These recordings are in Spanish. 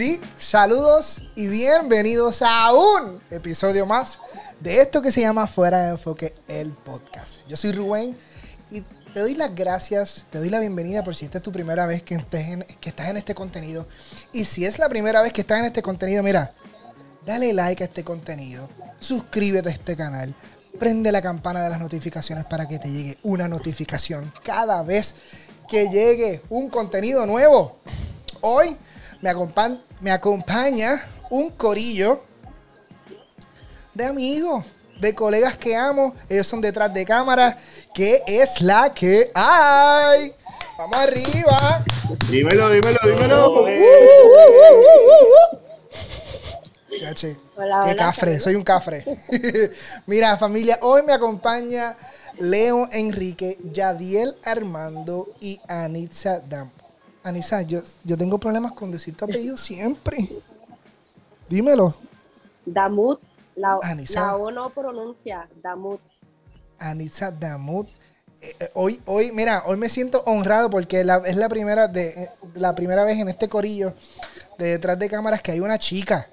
Sí, saludos y bienvenidos a un episodio más de esto que se llama Fuera de Enfoque, el podcast. Yo soy Rubén y te doy las gracias, te doy la bienvenida por si esta es tu primera vez que, que estás en este contenido. Y si es la primera vez que estás en este contenido, mira, dale like a este contenido, suscríbete a este canal, prende la campana de las notificaciones para que te llegue una notificación cada vez que llegue un contenido nuevo. Hoy me, me acompaña un corillo de amigos, de colegas que amo. Ellos son detrás de cámara. que es la que hay? Vamos arriba. Dímelo, dímelo, dímelo. Uh, uh, uh, hola, Qué cafre, soy un cafre. Mira, familia, hoy me acompaña Leo Enrique, Yadiel Armando y Anitza Dam. Anitza, yo, yo tengo problemas con decir tu apellido siempre. Dímelo. Damut. La, la O no pronuncia. Damut. Anitza Damut. Eh, eh, hoy, hoy, mira, hoy me siento honrado porque es la primera, de, la primera vez en este corillo de detrás de cámaras que hay una chica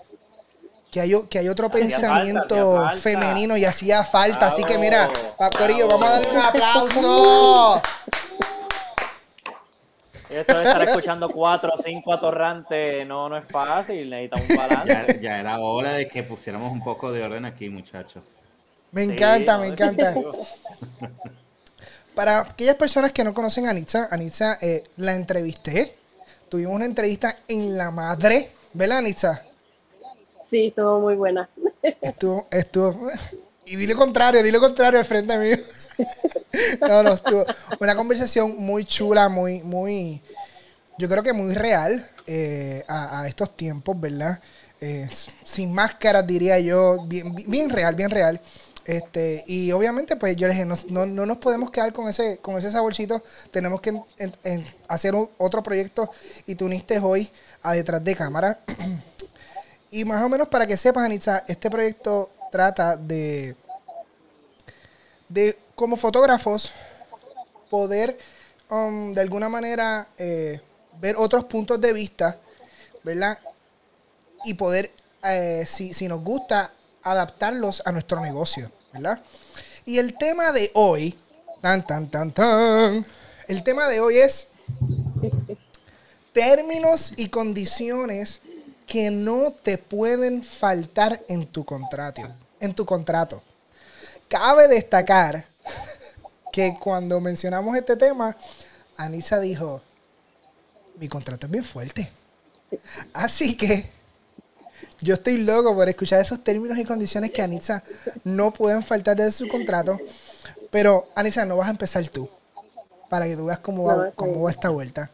que hay, que hay otro pensamiento femenino y hacía falta. Así que mira, Corillo, vamos a darle un aplauso. Esto de estar escuchando cuatro o cinco atorrantes no, no es fácil, necesita un balance. Ya, era hora de que pusiéramos un poco de orden aquí, muchachos. Me encanta, me encanta. Para aquellas personas que no conocen a Anitza, Anitza eh, la entrevisté. Tuvimos una entrevista en La Madre, ¿verdad, Anitza? Sí, estuvo muy buena. Estuvo, estuvo. Y dile contrario, dile contrario al frente mío. No, no, estuvo una conversación muy chula, muy, muy, yo creo que muy real eh, a, estos tiempos, ¿verdad? Eh, sin máscaras, diría yo, bien, bien real, bien real. Este, y obviamente, pues yo les dije, no, no, nos podemos quedar con ese, con ese saborcito, tenemos que hacer otro proyecto y tú uniste hoy a detrás de cámara. Y más o menos para que sepas, Anitza, este proyecto trata de, de como fotógrafos, poder um, de alguna manera eh, ver otros puntos de vista, ¿verdad? Y poder, eh, si, si nos gusta, adaptarlos a nuestro negocio, ¿verdad? Y el tema de hoy, tan, tan, tan, tan, el tema de hoy es términos y condiciones que no te pueden faltar en tu contrato. En tu contrato. Cabe destacar que cuando mencionamos este tema, Anisa dijo, mi contrato es bien fuerte. Así que yo estoy loco por escuchar esos términos y condiciones que Anisa no pueden faltar de su contrato. Pero Anisa, no vas a empezar tú, para que tú veas cómo va, cómo va esta vuelta.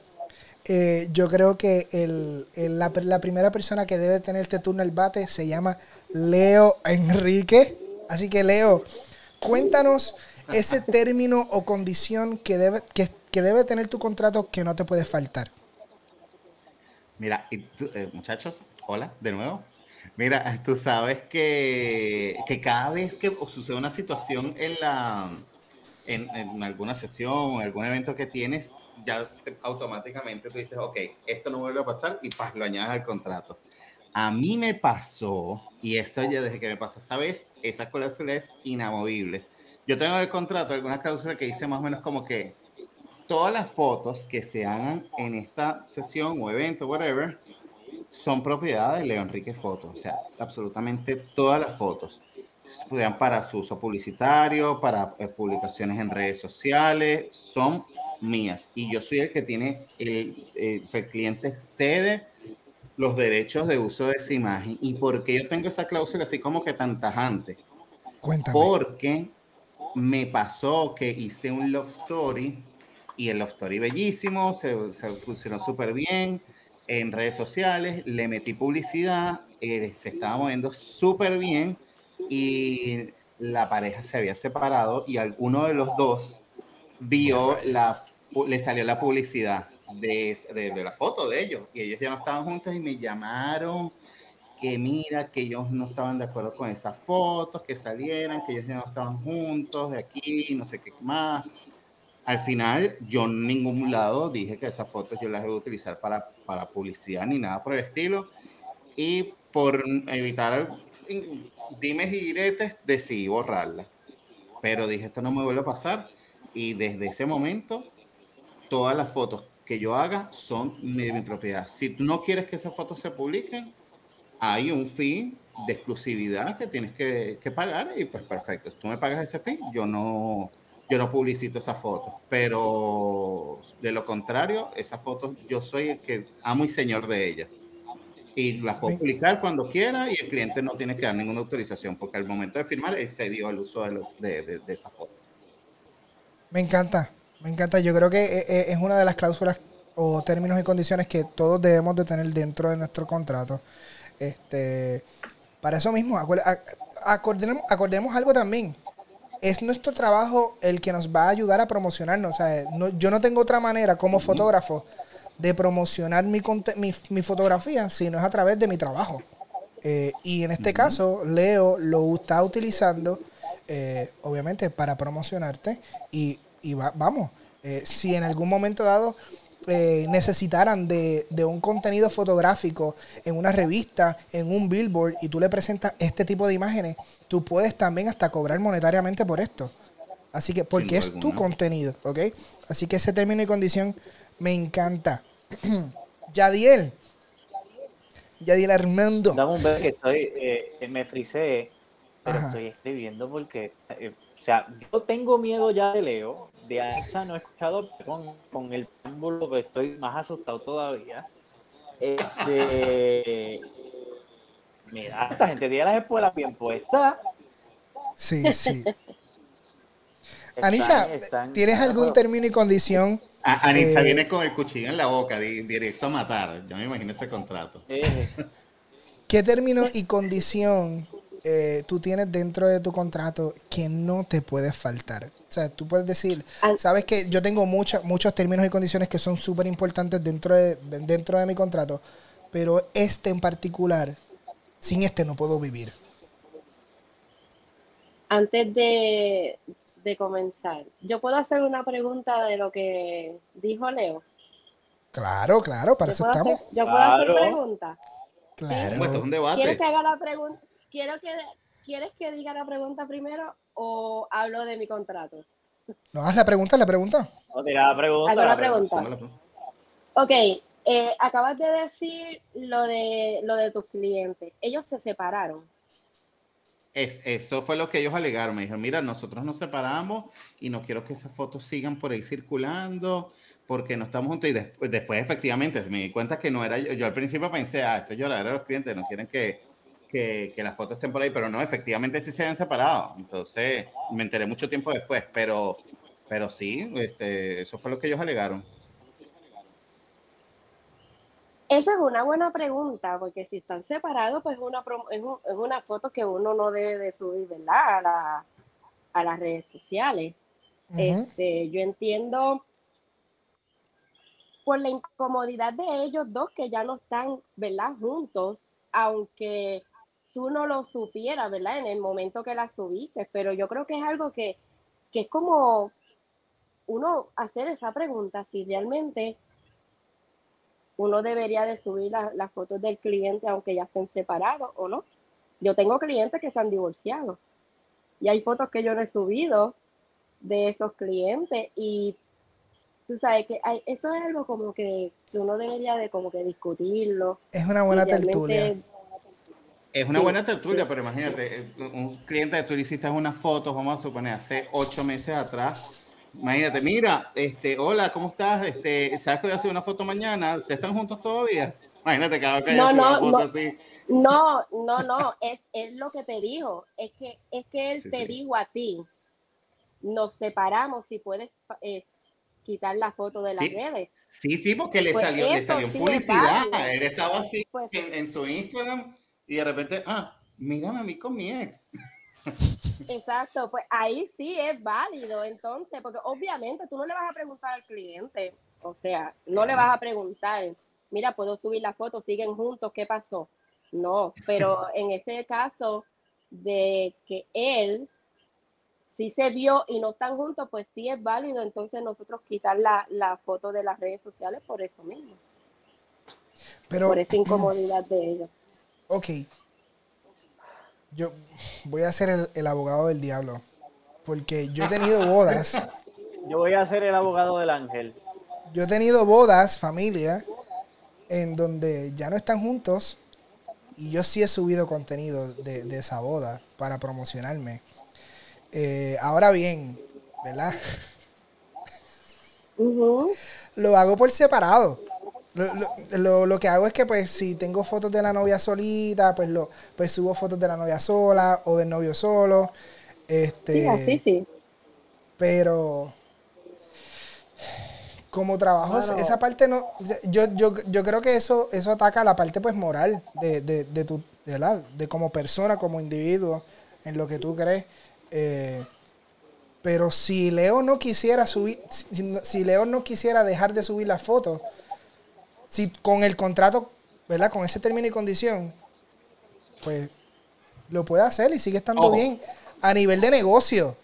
Eh, yo creo que el, la, primera persona que debe tener este turno al bate se llama Leo Enrique. Así que Leo, cuéntanos ese término o condición que debe, que, debe tener tu contrato que no te puede faltar. Mira, eh, muchachos, hola de nuevo. Mira, tú sabes que, que cada vez que sucede una situación en la en, en alguna sesión o en algún evento que tienes, ya automáticamente tú dices, ok, esto no vuelve a pasar y pas, lo añades al contrato. A mí me pasó, y eso ya desde que me pasó esa vez, esa cláusula es inamovible. Yo tengo el contrato, alguna cláusula que dice más o menos como que todas las fotos que se hagan en esta sesión o evento, whatever, son propiedad de Leo Enrique Fotos. O sea, absolutamente todas las fotos. Sean para su uso publicitario, para eh, publicaciones en redes sociales, son mías y yo soy el que tiene, el, eh, el cliente cede los derechos de uso de esa imagen. ¿Y por qué yo tengo esa cláusula así como que tan tajante? Cuéntame. Porque me pasó que hice un love story y el love story bellísimo, se, se funcionó súper bien en redes sociales, le metí publicidad, eh, se estaba moviendo súper bien y la pareja se había separado y alguno de los dos vio la le salió la publicidad de, de, la foto de ellos y ellos ya no estaban juntos y me llamaron que mira, que ellos no estaban de acuerdo con esas fotos, que salieran, que ellos ya no estaban juntos de aquí, no sé qué más. Al final, yo en ningún lado dije que esas fotos yo las iba a utilizar para, para publicidad ni nada por el estilo. Y por evitar dimes y diretes, decidí borrarlas. Pero dije, esto no me vuelve a pasar. Y desde ese momento, todas las fotos que yo haga son de mi propiedad. Si tú no quieres que esas fotos se publiquen, hay un fee de exclusividad que tienes que, que pagar y pues perfecto. Tú me pagas ese fee, yo no, yo no publicito esa foto, pero de lo contrario, esa foto yo soy el que amo y señor de ella. Y las puedo publicar cuando quiera y el cliente no tiene que dar ninguna autorización, porque al momento de firmar él se dio el uso de, de, de, esa foto. Me encanta, me encanta. Yo creo que eh, eh, es una de las cláusulas o términos y condiciones que todos debemos de tener dentro de nuestro contrato. Este, para eso mismo, acordemos, acordemos algo también es nuestro trabajo el que nos va a ayudar a promocionarnos. O sea, yo no tengo otra manera como fotógrafo de promocionar mi, mi, fotografía si no es a través de mi trabajo. Eh, y en este caso, Leo lo está utilizando, eh, obviamente, para promocionarte. Y, vamos, eh, si en algún momento dado eh, necesitaran de, un contenido fotográfico en una revista, en un billboard, y tú le presentas este tipo de imágenes, tú puedes también hasta cobrar monetariamente por esto. Así que, porque es tu contenido, ¿ok? Así que ese término y condición me encanta. Yadiel. Yadiel Armando. Dame un que estoy, eh, me frisé, pero estoy escribiendo porque, eh, o sea, yo tengo miedo ya de Leo, de AXA no he escuchado, con, con el preámbulo que estoy más asustado todavía. Este, mira, esta gente tiene las espuelas bien puestas. Sí, sí. Anisa, ¿tienes algún término y condición? Anisa eh, viene con el cuchillo en la boca, directo a matar. Yo me imagino ese contrato. Eh. ¿Qué término y condición eh, tú tienes dentro de tu contrato que no te puede faltar? O sea, tú puedes decir, sabes que yo tengo muchos muchos términos y condiciones que son súper importantes dentro de, dentro de mi contrato, pero este en particular, sin este no puedo vivir. Antes de, comenzar, ¿yo puedo hacer una pregunta de lo que dijo Leo? Claro, claro, para eso estamos. ¿Yo puedo hacer una pregunta? Claro. Pues un debate. ¿Quieres que haga la pregunta? Quiero que, ¿Quieres que diga la pregunta primero o hablo de mi contrato? No, haz la pregunta, la pregunta. No, la pregunta. Hago la pregunta. Ok, eh, acabas de decir lo de, lo de tus clientes. Ellos se separaron. Es, eso fue lo que ellos alegaron. Me dijeron, mira, nosotros nos separamos y no quiero que esas fotos sigan por ahí circulando porque no estamos juntos. Y después, después efectivamente, me di cuenta que no era yo. Yo al principio pensé, ah, esto es llorar a los clientes, no quieren que, que, las fotos estén por ahí, pero no, efectivamente sí se habían separado. Entonces, me enteré mucho tiempo después, pero, pero sí, este, eso fue lo que ellos alegaron. Esa es una buena pregunta, porque si están separados, pues es una, es, una foto que uno no debe de subir, ¿verdad? A, a las redes sociales. este, yo entiendo por la incomodidad de ellos dos que ya no están, ¿verdad? Juntos, aunque tú no lo supieras, ¿verdad? En el momento que la subiste, pero yo creo que es algo que, es como uno hacer esa pregunta, si realmente uno debería de subir las fotos del cliente aunque ya estén separados o no. Yo tengo clientes que se han divorciado y hay fotos que yo no he subido de esos clientes y tú sabes que hay, eso es algo como que, uno debería de como que discutirlo. Es una buena tertulia es una buena tertulia, pero imagínate, eh, un cliente que tú le hiciste unas fotos, vamos a suponer, hace ocho meses atrás. Imagínate, mira, este, hola, ¿cómo estás? Este, ¿Sabes que voy a hacer una foto mañana? ¿Te están juntos todavía? Imagínate cada vez que no, no, una foto no, así. No, no, no, es, es, lo que te dijo. Es que, es que él te dijo a ti, nos separamos si puedes eh, quitar la foto de las redes. Sí, sí, porque le pues salió, le salió en publicidad. Él estaba así pues en su Instagram y de repente, ah, mírame a mí con mi ex. Exacto, pues ahí sí es válido, entonces, porque obviamente tú no le vas a preguntar al cliente, o sea, no le vas a preguntar, mira, puedo subir la foto, siguen juntos, ¿qué pasó? No, pero en ese caso de que él si se vio y no están juntos, pues sí es válido entonces nosotros quitar la, la foto de las redes sociales por eso mismo. Pero, por esa incomodidad de ellos. Ok. Yo voy a ser el, el abogado del diablo. Porque yo he tenido bodas. Yo voy a ser el abogado del ángel. Yo he tenido bodas, familia, en donde ya no están juntos. Y yo sí he subido contenido de, de esa boda para promocionarme. Eh, ahora bien, ¿verdad? Lo hago por separado. Lo, lo- lo- que hago es que, pues, si tengo fotos de la novia solita, pues, lo, pues subo fotos de la novia sola o del novio solo. Este, Sí, así sí. pero como trabajo, Bueno. esa parte no. Yo, yo, yo creo que eso, eso ataca la parte pues moral de, de, de tu, de, la, de como persona, como individuo, en lo que tú crees. Eh, pero si Leo no quisiera subir, si, si Leo no quisiera dejar de subir las fotos, si con el contrato, ¿verdad? Con ese término y condición, pues lo puede hacer y sigue estando Ojo. bien. A nivel de negocio.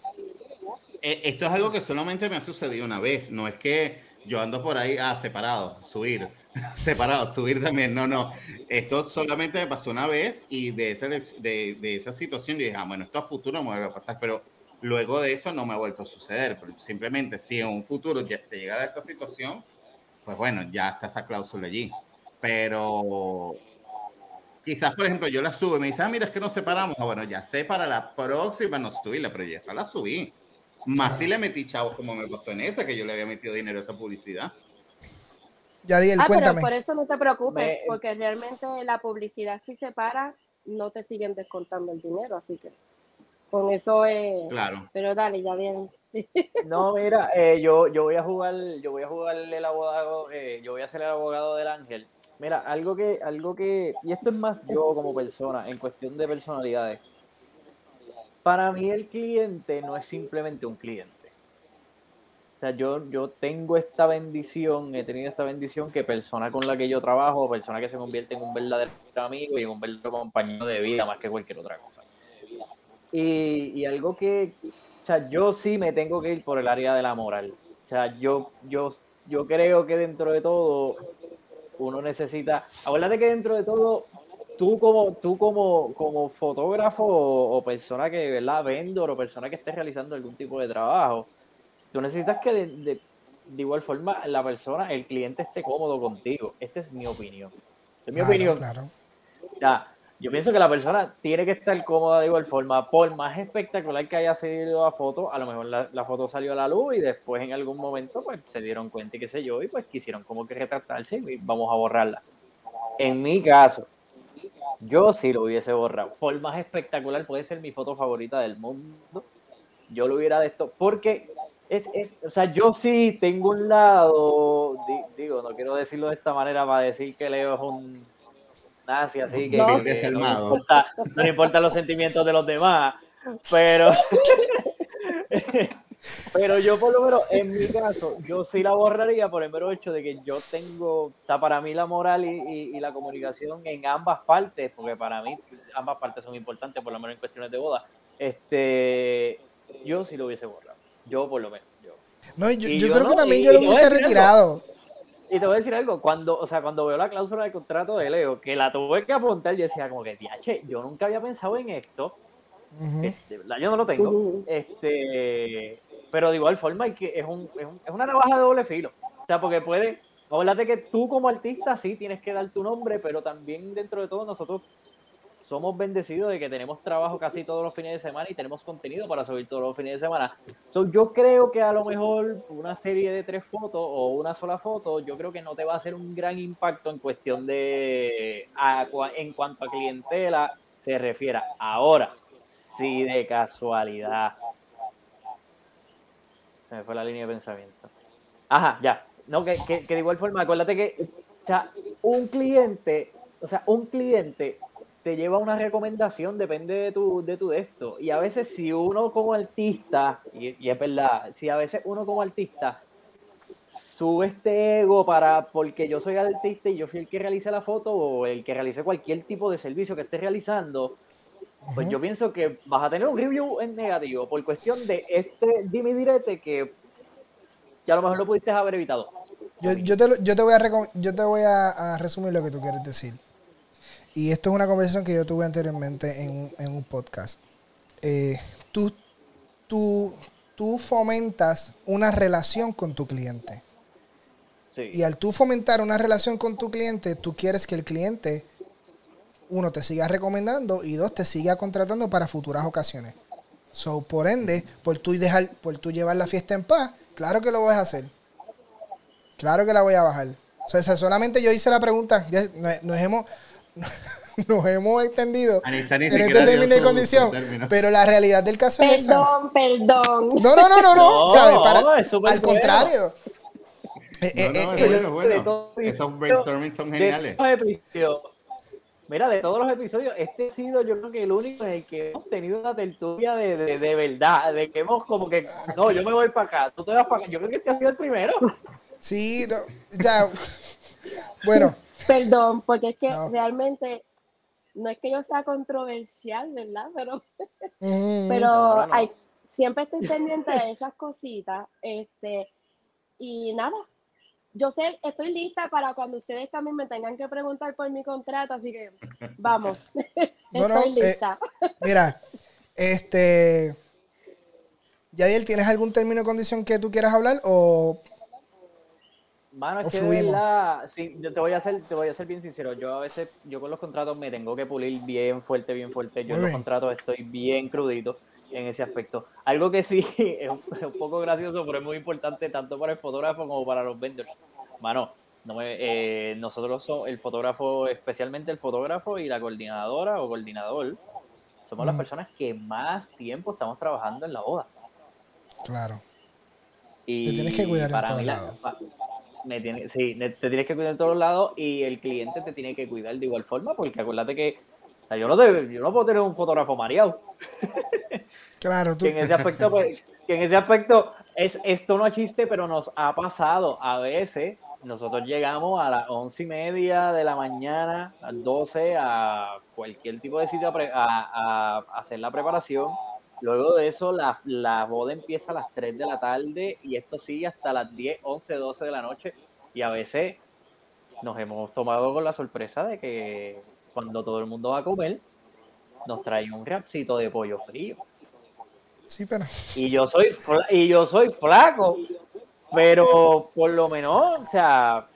Eh, Esto es algo que solamente me ha sucedido una vez. No es que yo ando por ahí, ah, separado, subir. separado, subir también. No, no. Esto solamente me pasó una vez y de esa, de, de esa situación yo dije, ah, bueno, esto a futuro me vuelve a pasar. Pero luego de eso no me ha vuelto a suceder. Pero simplemente si en un futuro ya se llega a esta situación, pues bueno, ya está esa cláusula allí. Pero quizás, por ejemplo, yo la subo y me dice, ah, mira, es que nos separamos. Ah, bueno, ya sé para la próxima no subirla, pero ya está, la subí. Más si le metí chavos como me pasó en esa, que yo le había metido dinero a esa publicidad. Yadiel, Ah, pero cuéntame. por eso no te preocupes, Me- porque realmente la publicidad si se para, no te siguen descontando el dinero, así que con eso es... Claro. Pero dale, ya bien. No, mira, eh, yo, yo voy a jugar, yo voy a jugar el abogado, eh, yo voy a ser el abogado del ángel. Mira, algo que, algo que, y esto es más yo como persona, en cuestión de personalidades. Para mí el cliente no es simplemente un cliente. O sea, yo, yo tengo esta bendición, he tenido esta bendición que persona con la que yo trabajo, persona que se convierte en un verdadero amigo y en un verdadero compañero de vida más que cualquier otra cosa. Y, y algo que, o sea, yo sí me tengo que ir por el área de la moral. O sea, yo, yo, yo creo que dentro de todo uno necesita, acuérdate que dentro de todo tú como, tú como, como fotógrafo o, o persona que, ¿verdad? Vendor o persona que esté realizando algún tipo de trabajo, tú necesitas que de, de- de igual forma la persona, el cliente esté cómodo contigo. Esta es mi opinión. Esta es mi Claro, opinión. claro. Ya, yo pienso que la persona tiene que estar cómoda de igual forma. Por más espectacular que haya sido la foto, a lo mejor la, foto salió a la luz y después en algún momento pues se dieron cuenta y qué sé yo, y pues quisieron como que retratarse y vamos a borrarla. En mi caso, yo sí lo hubiese borrado. Por más espectacular, puede ser mi foto favorita del mundo. Yo lo hubiera de esto, porque es, es, o sea, yo sí tengo un lado, di- digo, no quiero decirlo de esta manera para decir que Leo es un nazi, así que, No. que- que no, importa, no le importan los sentimientos de los demás, pero, pero yo por lo menos, en mi caso, yo sí la borraría por el mero hecho de que yo tengo, o sea, para mí la moral y, y- y la comunicación en ambas partes, porque para mí ambas partes son importantes, por lo menos en cuestiones de boda, este, yo sí lo hubiese borrado, yo por lo menos, yo. No, yo, Y yo yo creo no, que también y- yo lo hubiese retirado. Y te voy a decir algo, cuando, o sea, cuando veo la cláusula de contrato de Leo, que la tuve que apuntar, yo decía como que, "Diache, yo nunca había pensado en esto, Ujú. eh, de verdad yo no lo tengo, este, pero de igual forma hay que, es, un, es, un- es una navaja de doble filo, o sea, porque puede, acuérdate que tú como artista sí tienes que dar tu nombre, pero también dentro de todo nosotros somos bendecidos de que tenemos trabajo casi todos los fines de semana y tenemos contenido para subir todos los fines de semana. So, yo creo que a lo mejor una serie de tres fotos o una sola foto, yo creo que no te va a hacer un gran impacto en cuestión de, a en cuanto a clientela se refiera. Ahora, si de casualidad, se me fue la línea de pensamiento. Ajá, ya. No, que, que, que de igual forma, acuérdate que, o sea, un cliente, o sea, un cliente te lleva una recomendación, depende de tu, de tu de esto. Y a veces si uno como artista, y, y es verdad, si a veces uno como artista sube este ego para, porque yo soy artista y yo fui el que realice la foto o el que realice cualquier tipo de servicio que esté realizando, pues yo pienso que vas a tener un review en negativo por cuestión de este dime direte que, ya a lo mejor lo pudiste haber evitado. Yo, yo, te, yo te voy, a, yo te voy a, resumir lo que tú quieres decir. Y esto es una conversación que yo tuve anteriormente en, en un podcast. Eh, tú, tú, tú fomentas una relación con tu cliente. Y al tú fomentar una relación con tu cliente, tú quieres que el cliente, uno, te siga recomendando y dos, te siga contratando para futuras ocasiones. So, por ende, por tú, dejar, por tú llevar la fiesta en paz, claro que lo vas a hacer. Claro que la voy a bajar. O sea, solamente yo hice la pregunta, nos, hemos, nos hemos extendido en este término y condición. Pero la realidad del caso es. Perdón, perdón. No, no, no, no, no. al contrario. Eh, eh, eh, bueno, Esos brainstorming son geniales. Mira, de todos los episodios, este ha sido yo creo que el único en el que hemos tenido una tertulia de, de, de verdad, de que hemos como que, no, yo me voy para acá, tú te vas para acá. Yo creo que este ha sido el primero. Sí, no, ya, bueno. Perdón, porque es que realmente no es que yo sea controversial, ¿verdad? Pero, pero Hay, siempre estoy pendiente de esas cositas. Este, y nada, yo sé, estoy lista para cuando ustedes también me tengan que preguntar por mi contrato, así que vamos. estoy eh, lista. mira, este. Yadiel, ¿tienes algún término o condición que tú quieras hablar o Mano, es que de verdad, sí, yo te voy a hacer, te voy a ser bien sincero. Yo a veces, yo con los contratos me tengo que pulir bien fuerte, bien fuerte. Yo en los contratos estoy bien crudito en ese aspecto. Algo que sí es un, poco gracioso, pero es muy importante tanto para el fotógrafo como para los vendors. Mano, no eh, nosotros somos el fotógrafo, especialmente el fotógrafo y la coordinadora o coordinador, somos las personas que más tiempo estamos trabajando en la boda. Claro. Y te tienes que cuidar para en todos me tiene, sí, te tienes que cuidar en todos lados y el cliente te tiene que cuidar de igual forma, porque acuérdate que yo, no yo no puedo tener un fotógrafo mareado. Claro, tú. Que en ese aspecto, pues, que en ese aspecto, es, esto no es chiste, pero nos ha pasado a veces. Nosotros llegamos a las once y media de la mañana, a las 12, a cualquier tipo de sitio a, a, a hacer la preparación Luego de eso, la, la, boda empieza a las 3 de la tarde y esto sigue hasta las 10, 11, 12 de la noche. Y a veces nos hemos tomado con la sorpresa de que cuando todo el mundo va a comer, nos trae un rapcito de pollo frío. Sí, pero... Y yo soy, y yo soy flaco, pero por lo menos, o sea,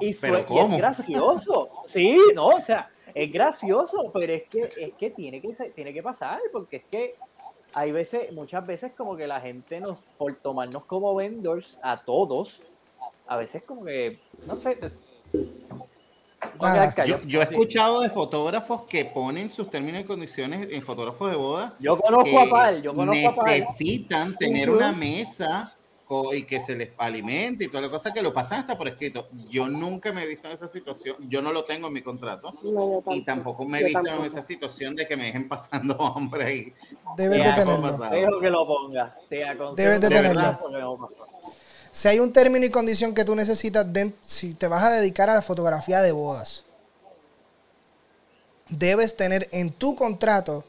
y, es gracioso. Sí, no, o sea, es gracioso, pero es que, es que tiene que tiene que pasar, porque es que hay veces, muchas veces como que la gente nos, por tomarnos como vendors a todos, a veces como que, no sé, yo, he escuchado de fotógrafos que ponen sus términos y condiciones en fotógrafos de boda. Yo conozco a Pal, yo conozco a Necesitan tener una mesa y que se les alimente y toda la cosa que lo pasan hasta por escrito. Yo nunca me he visto en esa situación, yo no lo tengo en mi contrato y tampoco me he visto en esa situación de que me dejen pasando hambre ahí. Debes de tenerlo. que lo pongas, te Debes de tenerlo. Si hay un término y condición que tú necesitas, si te vas a dedicar a la fotografía de bodas, debes tener en tu contrato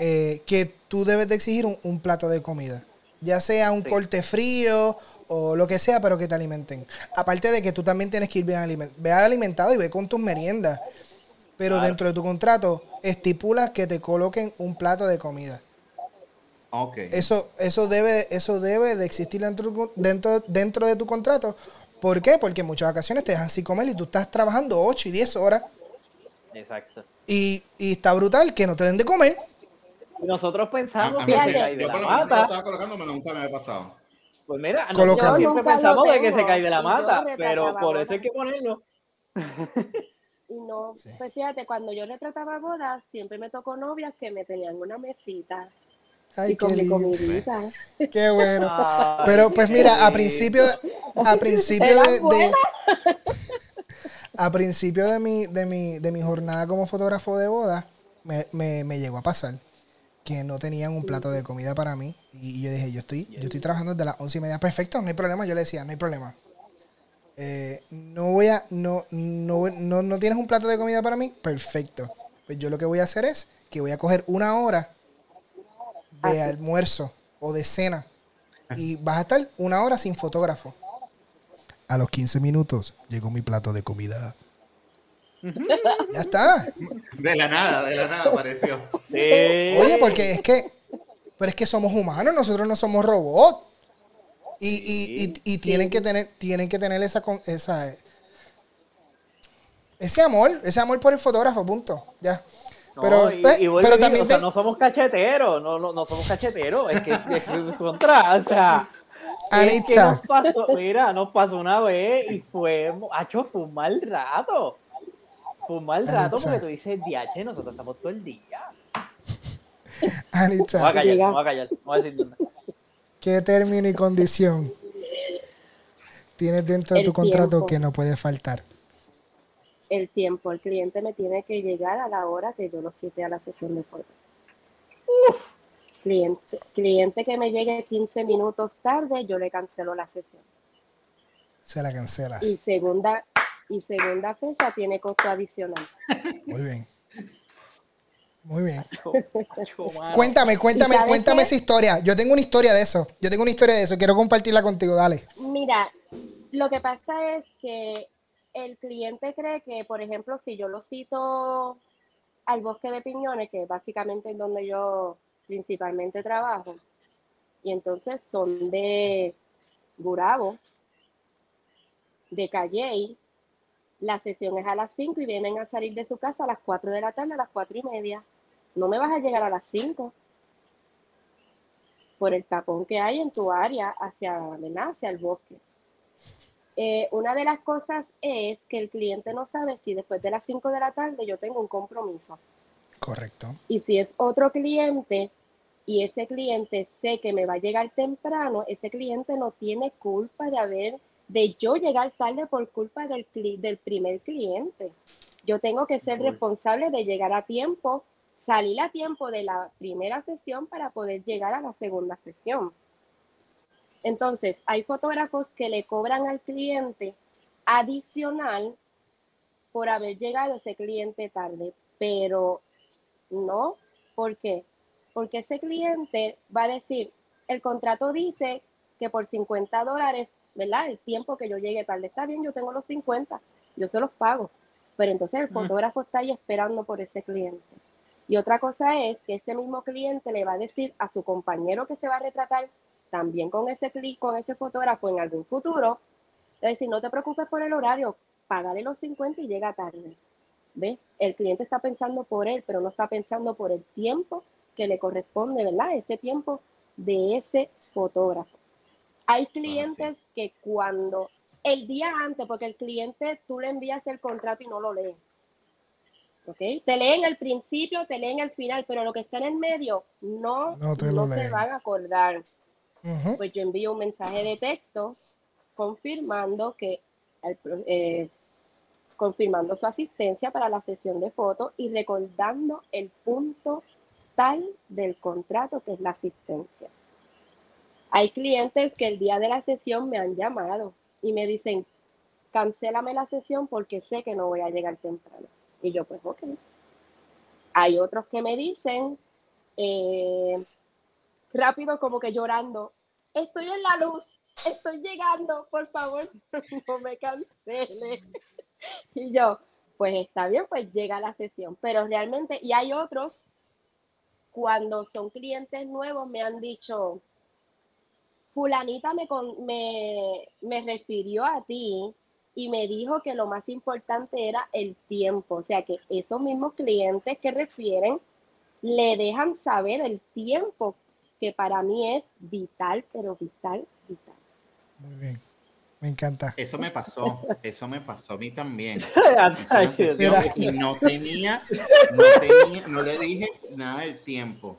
eh, que tú debes de exigir un plato de comida ya sea un corte frío o lo que sea, pero que te alimenten. Aparte de que tú también tienes que ir bien, alimentado y ve con tus meriendas. Pero dentro de tu contrato estipulas que te coloquen un plato de comida. Okay. Eso, eso, debe, eso debe de existir dentro, dentro, dentro de tu contrato. ¿Por qué? Porque en muchas ocasiones te dejan sin comer y tú estás trabajando 8 y 10 horas. Exacto. Y, y está brutal que no te den de comer nosotros pensamos que se cae de la mata. estaba colocando, nunca me había pasado. Pues mira, nosotros siempre pensamos de que se cae de la mata, pero por eso hay que ponerlo. Y no, pues fíjate, cuando yo retrataba bodas, siempre me tocó novias que me tenían una mesita. Ay, y con mi comidita. Qué bueno. Pero pues mira, a principio, a principio de, a principio de mi, de mi, de mi jornada como fotógrafo de bodas, me, me, me llegó a pasar que no tenían un plato de comida para mí. Y yo dije, yo estoy, yo estoy trabajando desde las once y media. Perfecto, no hay problema. Yo le decía, no hay problema. Eh, no voy a, no, no, no, no tienes un plato de comida para mí. Perfecto. Pues yo lo que voy a hacer es que voy a coger una hora de almuerzo o de cena y vas a estar una hora sin fotógrafo. A los 15 minutos llegó mi plato de comida. Ya está. De la nada, de la nada apareció. Sí. Oye, porque es que, pero es que somos humanos, nosotros no somos robots. Y, y, y, y tienen que tener, tienen que tener esa, con- esa ese amor, ese amor por el fotógrafo, punto. Ya. No, Pero, y, pues, y pero también o sea, te- no somos cacheteros, no, no, no somos cacheteros, es que, es contra, o sea, es que Anitza. nos pasó, mira, nos pasó una vez y fue, hacho, fue un mal rato, fue un mal rato porque tú dices, DH, nosotros estamos todo el día. Voy a callar, me voy a callar, no voy a decir nada. ¿qué término y condición tienes dentro de El tu contrato tiempo. que no puede faltar? El tiempo, el cliente me tiene que llegar a la hora que yo lo cite a la sesión de fotos. Cliente, cliente que me llegue 15 minutos tarde, yo le cancelo la sesión. Se la cancelas. Y segunda, y segunda fecha tiene costo adicional. Muy bien. Muy bien. Cuéntame, cuéntame, ¿Y sabes cuéntame qué? esa historia. Yo tengo una historia de eso. Yo tengo una historia de eso. Quiero compartirla contigo. Dale. Mira, lo que pasa es que el cliente cree que, por ejemplo, si yo lo cito al bosque de piñones, que es básicamente en donde yo principalmente trabajo, y entonces son de Gurabo, de Calley, la sesión es a las 5 y vienen a salir de su casa a las 4 de la tarde, a las 4 y media. No me vas a llegar a las 5 por el tapón que hay en tu área hacia, ¿verdad? hacia el bosque. Eh, una de las cosas es que el cliente no sabe si después de las 5 de la tarde yo tengo un compromiso. Correcto. Y si es otro cliente y ese cliente sé que me va a llegar temprano, ese cliente no tiene culpa de haber, de yo llegar tarde por culpa del, cli- del primer cliente. Yo tengo que ser responsable de llegar a tiempo, salir a tiempo de la primera sesión para poder llegar a la segunda sesión. Entonces, hay fotógrafos que le cobran al cliente adicional por haber llegado ese cliente tarde, pero no, ¿por qué? Porque ese cliente va a decir, el contrato dice que por 50 dólares, ¿verdad? El tiempo que yo llegue tarde, está bien, yo tengo los 50, yo se los pago, pero entonces el fotógrafo está ahí esperando por ese cliente. Y otra cosa es que ese mismo cliente le va a decir a su compañero que se va a retratar también con ese cli- con ese fotógrafo en algún futuro, a decir, no te preocupes por el horario, págale los 50 y llega tarde. ¿Ves? El cliente está pensando por él, pero no está pensando por el tiempo que le corresponde, ¿verdad? Ese tiempo de ese fotógrafo. Hay clientes que cuando el día antes, porque el cliente tú le envías el contrato y no lo lee. ¿Ok? Te leen el principio, te leen el final, pero lo que está en el medio no, No te no van a acordar pues yo envío un mensaje de texto confirmando que el eh, confirmando su asistencia para la sesión de fotos y recordando el punto tal del contrato que es la asistencia. Hay clientes que el día de la sesión me han llamado y me dicen, cancélame la sesión porque sé que no voy a llegar temprano. Y yo, pues, ok. Hay otros que me dicen, eh, rápido como que llorando, estoy en la luz, estoy llegando, por favor, no me cancele. Y yo, pues está bien, pues llega la sesión, pero realmente, y hay otros, cuando son clientes nuevos, me han dicho, fulanita me, con- me, me refirió a ti y me dijo que lo más importante era el tiempo, o sea que esos mismos clientes que refieren le dejan saber el tiempo que para mí es vital, pero vital, vital. Muy bien. Me encanta. Eso me pasó, eso me pasó a mí también. Y no tenía, no tenía, no le dije nada del tiempo.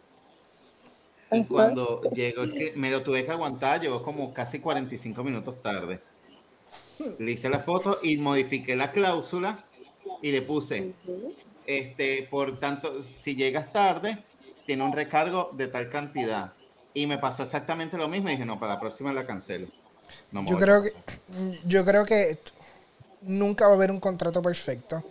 Y cuando llegó, me lo tuve que aguantar, llegó como casi 45 minutos tarde. Le hice la foto y modifiqué la cláusula y le puse, este, por tanto, si llegas tarde, tiene un recargo de tal cantidad. Y me pasó exactamente lo mismo y dije, no, para la próxima la cancelo. No Yo creo que yo creo que nunca va a haber un contrato perfecto.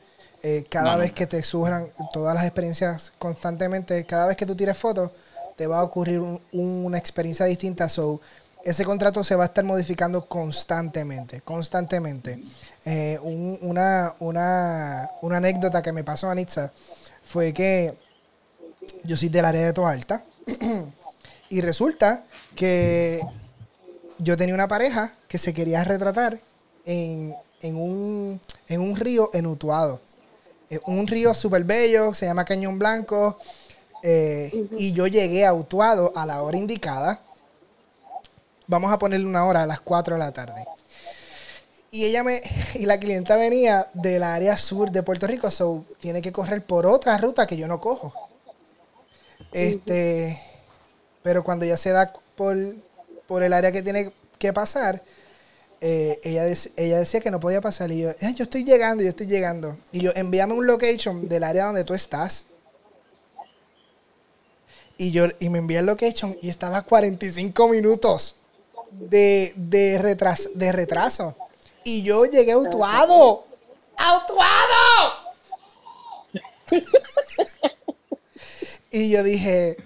eh, cada No, vez nunca. que te surjan todas las experiencias constantemente, cada vez que tú tires fotos, te va a ocurrir un- una experiencia distinta. So, ese contrato se va a estar modificando constantemente, constantemente. Eh, un- una, anécdota que me pasó a Nitza fue que yo soy del área de Toa Alta y resulta que yo tenía una pareja que se quería retratar en, en un, en un río en Utuado. Eh, un río súper bello, se llama Cañón Blanco. Eh, Y yo llegué a Utuado a la hora indicada. Vamos a ponerle una hora a las 4 de la tarde. Y ella me, y la clienta venía del área sur de Puerto Rico, so tiene que correr por otra ruta que yo no cojo. Este, pero cuando ya se da por, por el área que tiene que pasar, eh, ella, dec- ella decía que no podía pasar. Y yo, "Eh, yo estoy llegando, yo estoy llegando. Y yo, envíame un location del área donde tú estás. Y yo y me envié el location y estaba a 45 minutos de, de, retras- de retraso. Y yo llegué autuado. ¡Autuado! y yo dije,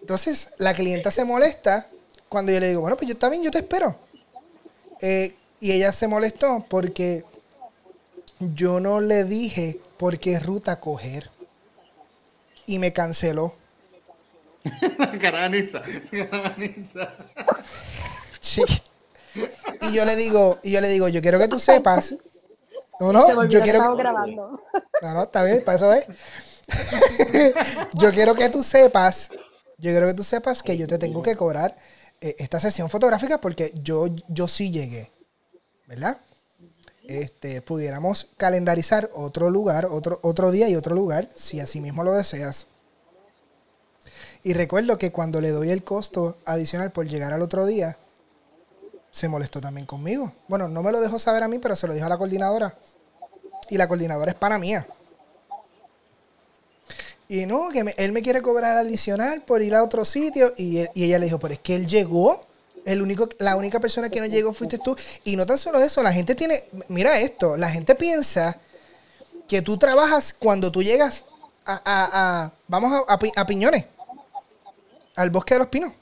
entonces la clienta se molesta cuando yo le digo, bueno, pues yo también, yo te espero. Eh, y ella se molestó porque yo no le dije por qué ruta coger. Y me canceló. Caraniza, caraniza. Sí. Y yo le digo, y yo le digo, yo quiero que tú sepas. No, no, yo quiero que, grabando. no, no, está bien, para eso es. yo quiero que tú sepas, yo quiero que tú sepas que yo te tengo que cobrar eh, esta sesión fotográfica porque yo, yo sí llegué, ¿verdad? Este, pudiéramos calendarizar otro lugar, otro, otro día y otro lugar, si así mismo lo deseas. Y recuerdo que cuando le doy el costo adicional por llegar al otro día, se molestó también conmigo. Bueno, no me lo dejó saber a mí, pero se lo dijo a la coordinadora. Y la coordinadora es para mía. Y no, que él me quiere cobrar adicional por ir a otro sitio. Y, ella le dijo, pero es que él llegó. El único, la única persona que no llegó fuiste tú. Y no tan solo eso, la gente tiene, mira esto, la gente piensa que tú trabajas cuando tú llegas a, a- vamos a, a a Piñones, al bosque de los pinos.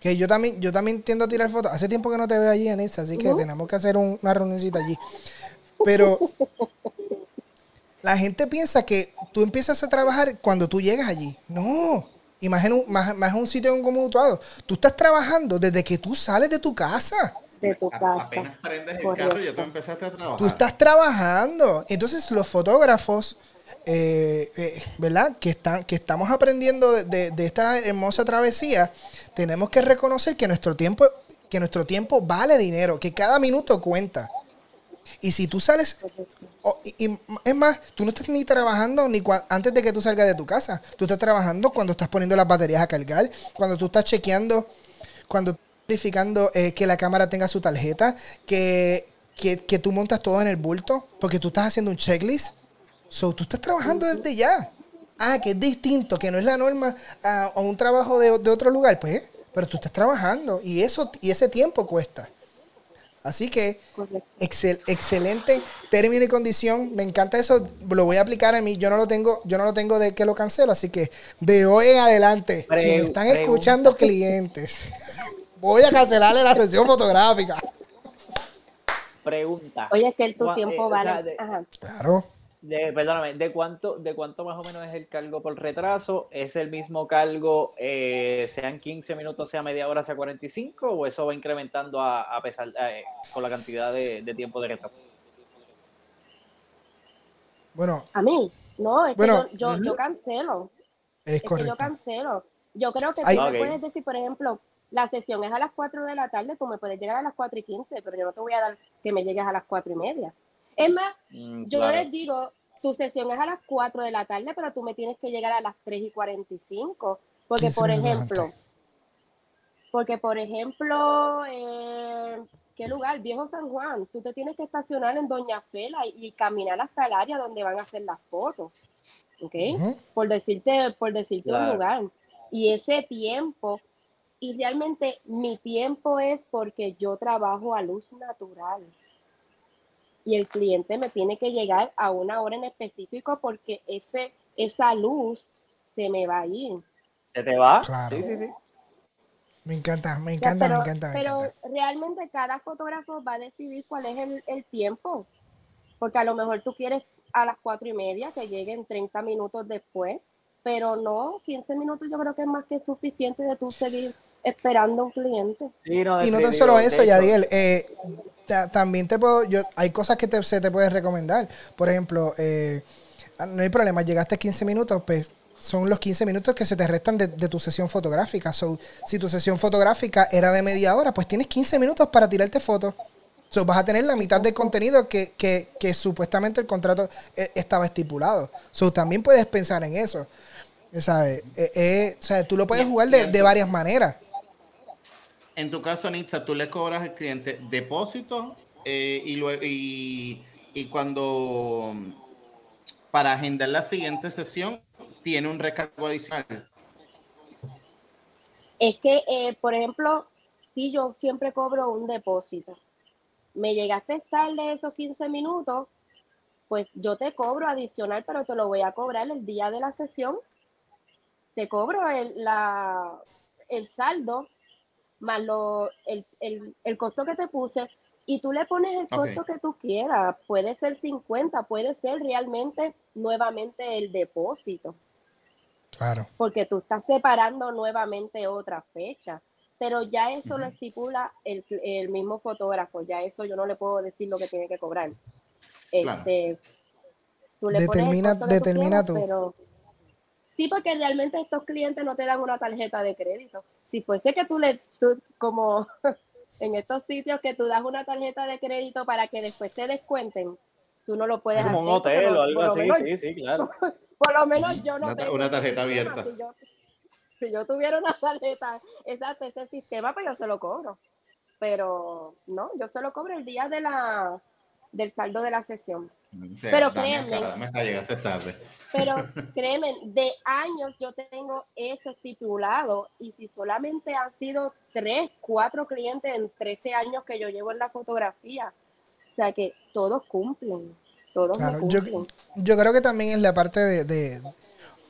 Que yo también, yo también tiendo a tirar fotos. Hace tiempo que no te veo allí, Anissa, así que tenemos que hacer un- una reunioncita allí. Pero la gente piensa que tú empiezas a trabajar cuando tú llegas allí. No. Y más en un, más, más en un sitio como Utuado. Tú estás trabajando desde que tú sales de tu casa. De tu casa. Apenas prendes el Correcto. carro, ya tú empezaste a trabajar. Tú estás trabajando. Entonces los fotógrafos, eh, eh, ¿verdad? Que, están, que estamos aprendiendo de, de- esta hermosa travesía, tenemos que reconocer que nuestro tiempo, que nuestro tiempo vale dinero, que cada minuto cuenta. Y si tú sales, o- y, y es más, tú no estás ni trabajando ni cua- antes de que tú salgas de tu casa. Tú estás trabajando cuando estás poniendo las baterías a cargar, cuando tú estás chequeando, cuando estás verificando eh, que la cámara tenga su tarjeta, que, que, que tú montas todo en el bulto, porque tú estás haciendo un checklist. So, tú estás trabajando desde ya. Ah, que es distinto, que no es la norma a, a un trabajo de, de otro lugar, pues, pero tú estás trabajando y eso y ese tiempo cuesta. Así que excel- excelente término y condición, me encanta eso, lo voy a aplicar a mí, yo no lo tengo, yo no lo tengo de que lo cancelo, así que de hoy en adelante, si me están pregunta. escuchando clientes, voy a cancelarle la sesión fotográfica. Pregunta. Oye, es que el tu tiempo eh, o vale. sea, de- Ajá. Claro. De- perdóname, ¿de cuánto, ¿de cuánto más o menos es el cargo por retraso? ¿Es el mismo cargo, eh, sean 15 minutos, sea media hora, sea 45? ¿O eso va incrementando a, a pesar, eh, con la cantidad de, de tiempo de retraso? Bueno, A mí, no, es Bueno, que yo, yo, yo cancelo. es Es que yo correcto. cancelo. Yo creo que Ay. tú me puedes decir, por ejemplo, la sesión es a las 4 de la tarde, tú me puedes llegar a las 4 y 15, pero yo no te voy a dar que me llegues a las 4 y media. Es más, Mm, yo claro. les digo, tu sesión es a las 4 de la tarde, pero tú me tienes que llegar a las 3 y 45. Porque, 15 por ejemplo, antes. porque, por ejemplo, eh, ¿qué lugar? Viejo San Juan. Tú te tienes que estacionar en Doña Fela y, y caminar hasta el área donde van a hacer las fotos. ¿Ok? Por decirte, por decirte un lugar. Y ese tiempo, y realmente mi tiempo es porque yo trabajo a luz natural. Y el cliente me tiene que llegar a una hora en específico porque ese, esa luz se me va a ir. ¿Se te va? Claro. Sí, sí, sí. Me encanta, me Ya, encanta, pero, me encanta, me pero encanta. realmente cada fotógrafo va a decidir cuál es el, el tiempo. Porque a lo mejor tú quieres a las cuatro y media que lleguen 30 minutos después, pero no, 15 minutos yo creo que es más que suficiente de tú seguir esperando a un cliente. Sí, no, Y no tan solo eso, Yadiel, eh, ta- también te puedo, yo, hay cosas que te- se te pueden recomendar. Por ejemplo, eh, no hay problema, llegaste 15 minutos, pues son los 15 minutos que se te restan de, de tu sesión fotográfica. So, si tu sesión fotográfica era de media hora, pues tienes 15 minutos para tirarte fotos. So, vas a tener la mitad del contenido que, que, que supuestamente el contrato eh, estaba estipulado. So, también puedes pensar en eso. ¿Sabes? Eh, eh, o sea, tú lo puedes jugar de, de varias maneras. En tu caso, Anitza, tú le cobras al cliente depósito eh, y, lue- y, y cuando para agendar la siguiente sesión tiene un recargo adicional. Es que, eh, por ejemplo, si yo siempre cobro un depósito, me llegaste tarde esos 15 minutos, pues yo te cobro adicional, pero te lo voy a cobrar el día de la sesión. Te cobro el, la, el saldo más lo, el, el, el costo que te puse y tú le pones el costo que tú quieras. Puede ser 50, puede ser realmente nuevamente el depósito Claro. porque tú estás separando nuevamente otra fecha. Pero ya eso lo estipula el, el mismo fotógrafo, ya eso yo no le puedo decir lo que tiene que cobrar. Claro. Este, tú le pones el Determina- costo que tú determina quieras, tú. pero sí, porque realmente estos clientes no te dan una tarjeta de crédito. Si fuese que tú le, tú, como en estos sitios que tú das una tarjeta de crédito para que después te descuenten, tú no lo puedes Como hacer. un hotel pero o algo así, menos sí, sí, claro. por lo menos yo no Una tengo una tarjeta sistema. abierta. Si yo, si yo tuviera una tarjeta, exacto, ese sistema, pues yo se lo cobro. Pero no, yo se lo cobro el día de la del saldo de la sesión. Dice, Pero créeme. acá, dame acá, llegaste tarde. Pero créeme, de años yo tengo eso estipulado y si solamente han sido tres, cuatro clientes en 13 años que yo llevo en la fotografía, o sea que todos cumplen, todos Claro, cumplen. yo creo que también es la parte de, de-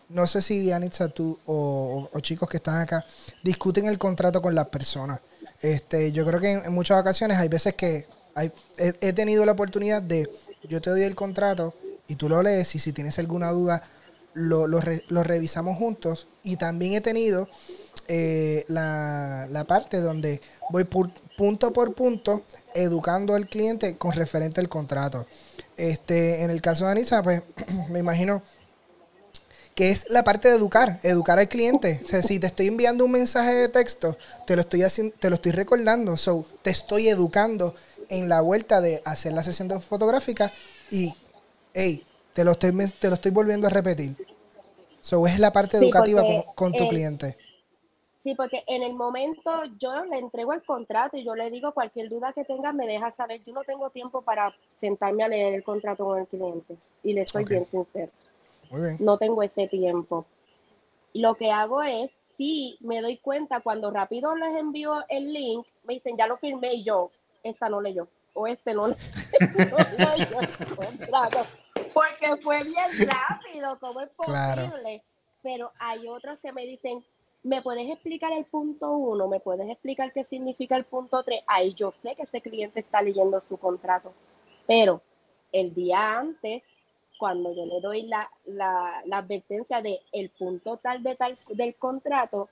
no sé si Anitza, tú o, o chicos que están acá, discuten el contrato con las personas. Este, yo creo que en, en muchas ocasiones hay veces que hay, he, he tenido la oportunidad de, yo te doy el contrato y tú lo lees y si tienes alguna duda, lo, lo re- lo revisamos juntos. Y también he tenido eh, la, la parte donde voy punto por punto educando al cliente con referente al contrato. Este, en el caso de Anisa, pues me imagino que es la parte de educar, educar al cliente. O sea, si te estoy enviando un mensaje de texto, te lo estoy haciendo, te lo estoy recordando. So, te estoy educando en la vuelta de hacer la sesión de fotográfica y hey, te lo estoy te lo estoy volviendo a repetir. So, es la parte Sí, educativa porque con, con tu cliente. Sí, porque en el momento yo le entrego el contrato y yo le digo cualquier duda que tenga me deja saber. Yo no tengo tiempo para sentarme a leer el contrato con el cliente y le soy bien sincero. Muy bien. No tengo ese tiempo. Lo que hago es, sí, me doy cuenta cuando rápido les envío el link, me dicen, ya lo firmé y yo, esta no leyó o este no, le- no leyó el contrato. Porque fue bien rápido, ¿cómo es posible? Claro. Pero hay otros que me dicen, ¿me puedes explicar el punto uno? ¿Me puedes explicar qué significa el punto tres? Ahí yo sé que este cliente está leyendo su contrato. Pero el día antes, cuando yo le doy la, la, la advertencia de el punto tal de tal del contrato,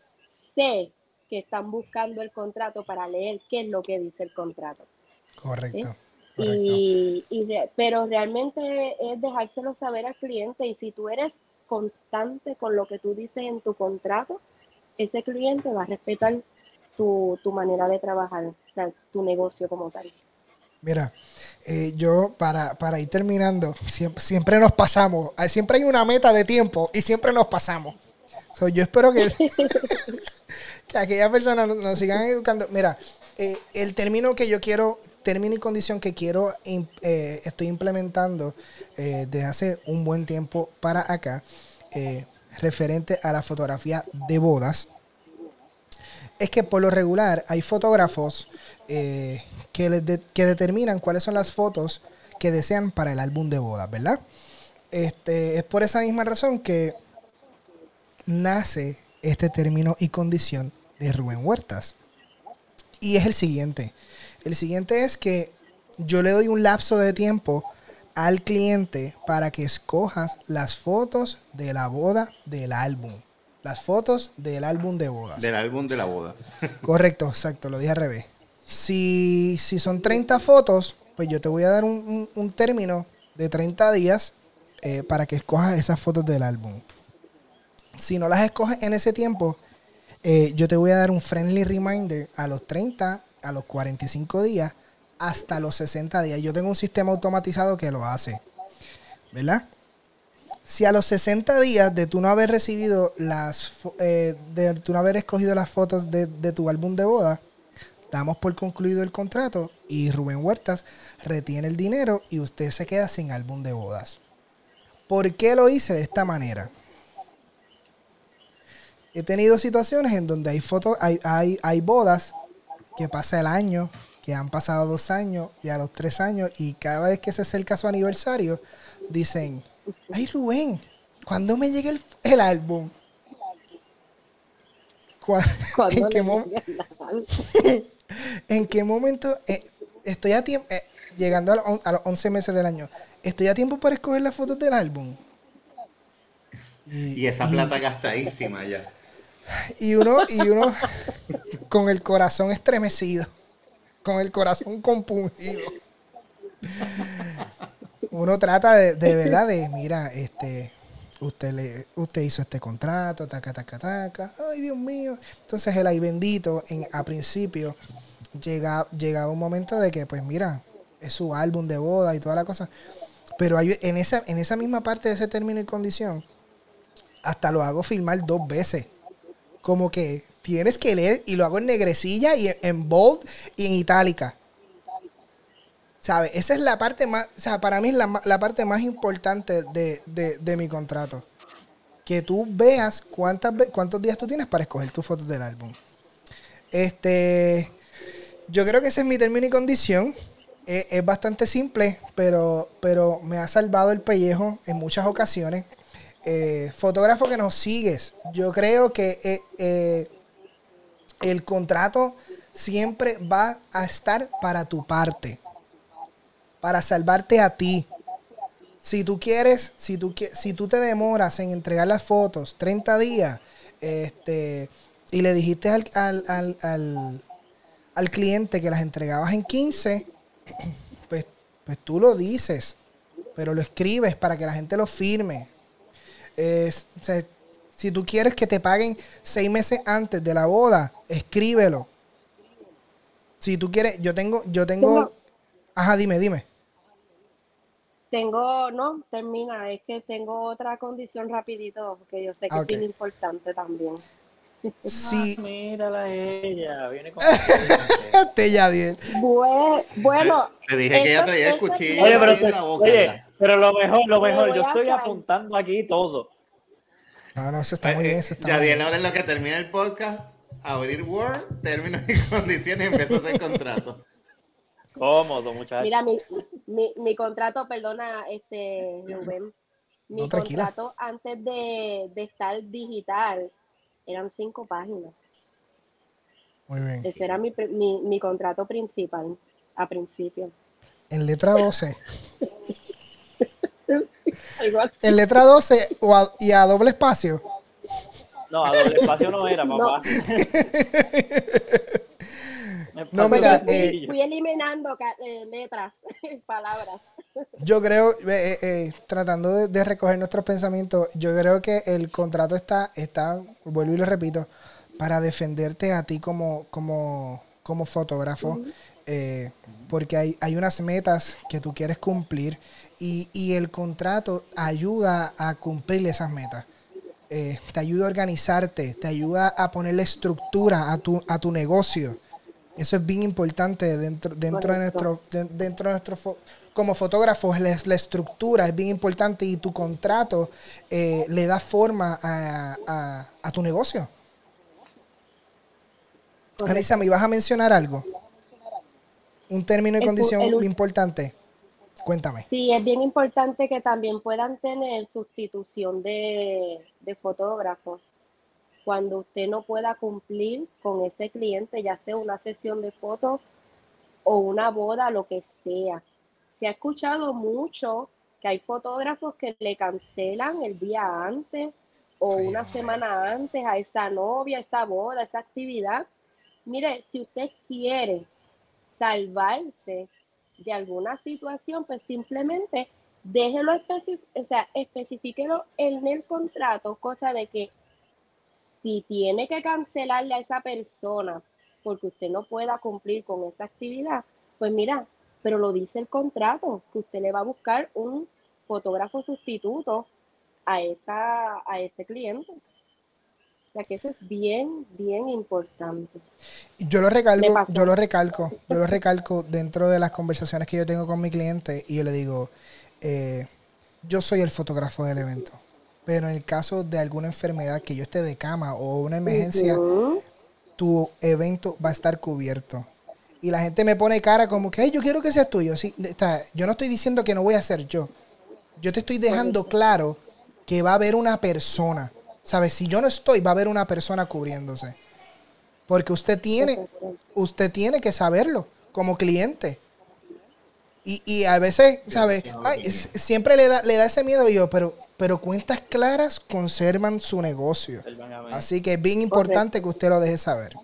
sé que están buscando el contrato para leer qué es lo que dice el contrato. Correcto. Correcto. Y, y re- pero realmente es dejárselo saber al cliente y si tú eres constante con lo que tú dices en tu contrato, ese cliente va a respetar tu, tu manera de trabajar, o sea, tu negocio como tal. Mira, eh, yo para, para ir terminando, siempre, siempre nos pasamos. Siempre hay una meta de tiempo y siempre nos pasamos. So, yo espero que, que aquellas personas nos, nos sigan educando. Mira, eh, el término que yo quiero, término y condición que quiero, eh, estoy implementando eh, desde hace un buen tiempo para acá, eh, referente a la fotografía de bodas, es que por lo regular hay fotógrafos eh, que, de- que determinan cuáles son las fotos que desean para el álbum de bodas, ¿verdad? Este, es por esa misma razón que nace este término y condición de Rubén Huertas. Y es el siguiente. El siguiente es que yo le doy un lapso de tiempo al cliente para que escojas las fotos de la boda del álbum. Las fotos del álbum de bodas. Del álbum de la boda. Correcto, exacto, lo dije al revés. Si, si son 30 fotos, pues yo te voy a dar un, un, término de 30 días eh, para que escojas esas fotos del álbum. Si no las escoges en ese tiempo, eh, yo te voy a dar un friendly reminder a los 30, a los 45 días, hasta los 60 días. Yo tengo un sistema automatizado que lo hace. ¿Verdad? Si a los 60 días de tú no haber recibido las, eh, de tú no haber escogido las fotos de, de tu álbum de boda, damos por concluido el contrato y Rubén Huertas retiene el dinero y usted se queda sin álbum de bodas. ¿Por qué lo hice de esta manera? He tenido situaciones en donde hay fotos, hay, hay, hay bodas que pasa el año, que han pasado dos años y a los tres años, y cada vez que se acerca su aniversario, dicen, ay Rubén, ¿cuándo me llega el, álbum? ¿En, qué ¿En, qué momento eh, estoy a tiempo, eh, llegando a, los 11 meses del año, estoy a tiempo para escoger las fotos del álbum? Y, esa plata gastadísima ya. Y uno, y uno con el corazón estremecido, con el corazón compungido. Uno trata de, de verdad de, mira, este, usted le, usted hizo este contrato, taca, taca, taca, ay Dios mío. Entonces el ay bendito, en, a principio, llega, llegaba un momento de que, pues mira, es su álbum de boda y toda la cosa. Pero en, esa, en esa misma parte de ese término y condición, hasta lo hago filmar dos veces como que tienes que leer y lo hago en negrecilla y en bold y en itálica. ¿Sabes? Esa es la parte más, o sea, para mí es la, parte más importante de, mi contrato. Que tú veas cuántas, cuántos días tú tienes para escoger tus fotos del álbum. Este, yo creo que ese es mi término y condición. Es, es, bastante simple, pero, pero me ha salvado el pellejo en muchas ocasiones. Eh, fotógrafo que nos sigues, yo creo que eh, eh, el contrato siempre va a estar para tu parte, para salvarte a ti. Si tú quieres, si tú, si tú te demoras en entregar las fotos 30 días, este, y le dijiste al, al, al cliente que las entregabas en 15, pues, pues tú lo dices, pero lo escribes para que la gente lo firme si tú quieres que te paguen seis meses antes de la boda, escríbelo. Si tú quieres, yo tengo, yo tengo, ajá, dime, dime. Tengo, no, termina, es que tengo otra condición rapidito, porque yo sé que es bien importante también. Sí. Ah, mírala ella, viene con Te ya bien. Bueno, te dije que ella traía el cuchillo oye, pero, en la boca. Oye, pero lo mejor, lo mejor, yo estoy apuntando aquí todo. No, no, eso está muy bien. Eso está ya bien, ahora en lo que termina el podcast, abrir Word, términos y condiciones y empezó a hacer contrato. Cómodo, muchachos. Mira, mi, mi, mi, contrato, perdona, este, Rubén. Mi contrato antes de, de estar digital eran cinco páginas. Muy bien. Ese era mi, mi, mi contrato principal, a principio. En letra 12. en letra 12 o y a doble espacio. No, a doble espacio no era, papá. No, mira, eh, fui eliminando eh, letras, palabras. Yo creo, eh, eh, tratando de, recoger nuestros pensamientos, yo creo que el contrato está, está, vuelvo y lo repito, para defenderte a ti como, como, como fotógrafo, porque hay, hay unas metas que tú quieres cumplir y, y el contrato ayuda a cumplir esas metas. te ayuda a organizarte, te ayuda a ponerle estructura a tu, a tu negocio. Eso es bien importante dentro, dentro de nuestro, dentro de nuestro como fotógrafos, la, la, estructura es bien importante y tu contrato eh, le da forma a, a, tu negocio. Anisa, ¿me ibas a mencionar algo? Un término y condición importante. Cuéntame. Sí, es bien importante que también puedan tener sustitución de, de fotógrafos cuando usted no pueda cumplir con ese cliente, ya sea una sesión de fotos o una boda, lo que sea. Se ha escuchado mucho que hay fotógrafos que le cancelan el día antes o una semana antes a esa novia, esa boda, esa actividad. Mire, si usted quiere salvarse de alguna situación, pues simplemente déjelo, o sea, especifíquelo en el contrato, cosa de que si tiene que cancelarle a esa persona porque usted no pueda cumplir con esa actividad, pues mira, pero lo dice el contrato, que usted le va a buscar un fotógrafo sustituto a, esa, a ese cliente. O sea que eso es bien, bien importante. Yo lo recalco, yo lo recalco, yo lo recalco dentro de las conversaciones que yo tengo con mi cliente y yo le digo, eh, yo soy el fotógrafo del evento, pero en el caso de alguna enfermedad que yo esté de cama o una emergencia, tu evento va a estar cubierto. Y la gente me pone cara como que, yo quiero que sea tuyo. Sí, está, yo no estoy diciendo que no voy a ser yo. Yo te estoy dejando claro que va a haber una persona ¿Sabes? Si yo no estoy, va a haber una persona cubriéndose. Porque usted tiene, usted tiene que saberlo como cliente. Y, a veces, ¿sabes? siempre le da, le da ese miedo yo, pero, pero cuentas claras conservan su negocio. Así que es bien importante que usted lo deje saber.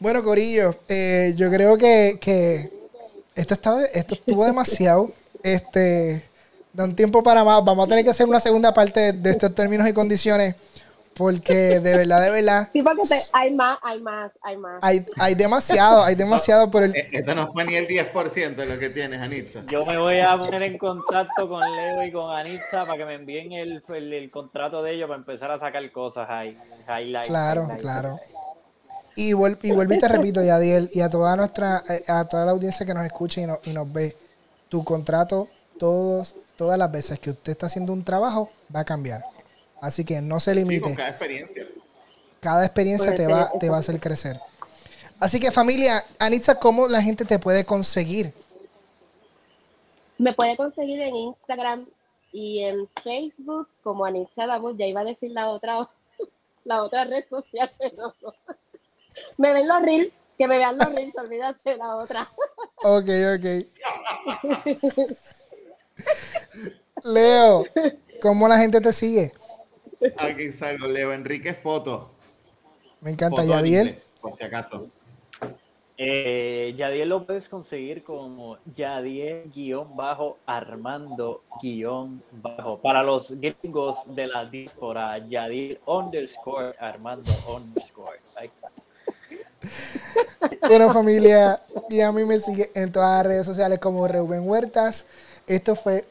Bueno, Corillo, eh, yo creo que, que esto, está, esto estuvo demasiado. Este, da un tiempo para más. Vamos a tener que hacer una segunda parte de estos términos y condiciones. Porque de verdad, de verdad. Sí, porque hay más, hay más, hay más. Hay, hay demasiado, hay demasiado por el. Eh, esto no fue ni el 10% de lo que tienes, Anitza. Yo me voy a poner en contacto con Leo y con Anitza para que me envíen el, el, contrato de ellos para empezar a sacar cosas ahí. claro, claro. Y, vuelvo y, vuelvo y te repito, Yadiel, y a toda nuestra, eh, a toda la audiencia que nos escucha y, no, y nos ve, tu contrato todos todas las veces que usted está haciendo un trabajo, va a cambiar. Así que no se limite. cada experiencia. Cada experiencia te va, te va a hacer crecer. Así que familia, Anitza, ¿cómo la gente te puede conseguir? Me puede conseguir en Instagram y en Facebook como Anitza Damos. Ya iba a decir la otra, la otra red social, pero me ven los reels, que me vean los reels, olvídate de la otra. Ok, ok. Leo, ¿cómo la gente te sigue? Aquí salgo, Leo Enrique Foto. Me encanta, Yadiel. por si acaso. Eh, Yadiel lo puedes conseguir como Yadiel-Armando-Bajo. Para los gringos de la diáspora, Yadiel underscore Armando underscore. Ahí está. Bueno, familia, y a mí me sigue en todas las redes sociales como Reuben Huertas. Esto fue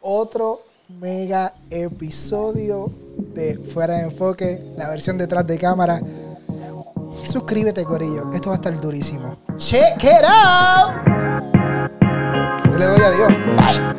otro mega episodio de Fuera de Enfoque, la versión detrás de cámara. Suscríbete, Corillo. Esto va a estar durísimo. Check it out. Le doy adiós. Bye.